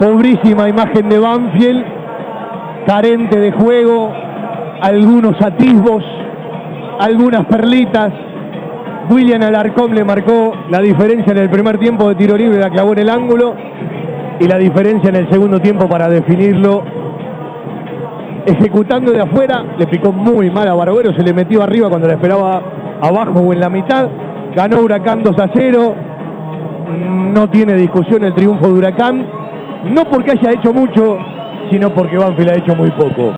pobrísima imagen de Banfield, carente de juego, algunos atisbos, algunas perlitas. William Alarcón le marcó la diferencia en el primer tiempo de tiro libre, la clavó en el ángulo y la diferencia en el segundo tiempo para definirlo. Ejecutando de afuera, le picó muy mal a Barbero, se le metió arriba cuando la esperaba abajo o en la mitad. Ganó Huracán 2 a 0. No tiene discusión el triunfo de Huracán. No porque haya hecho mucho, sino porque Banfield ha hecho muy poco.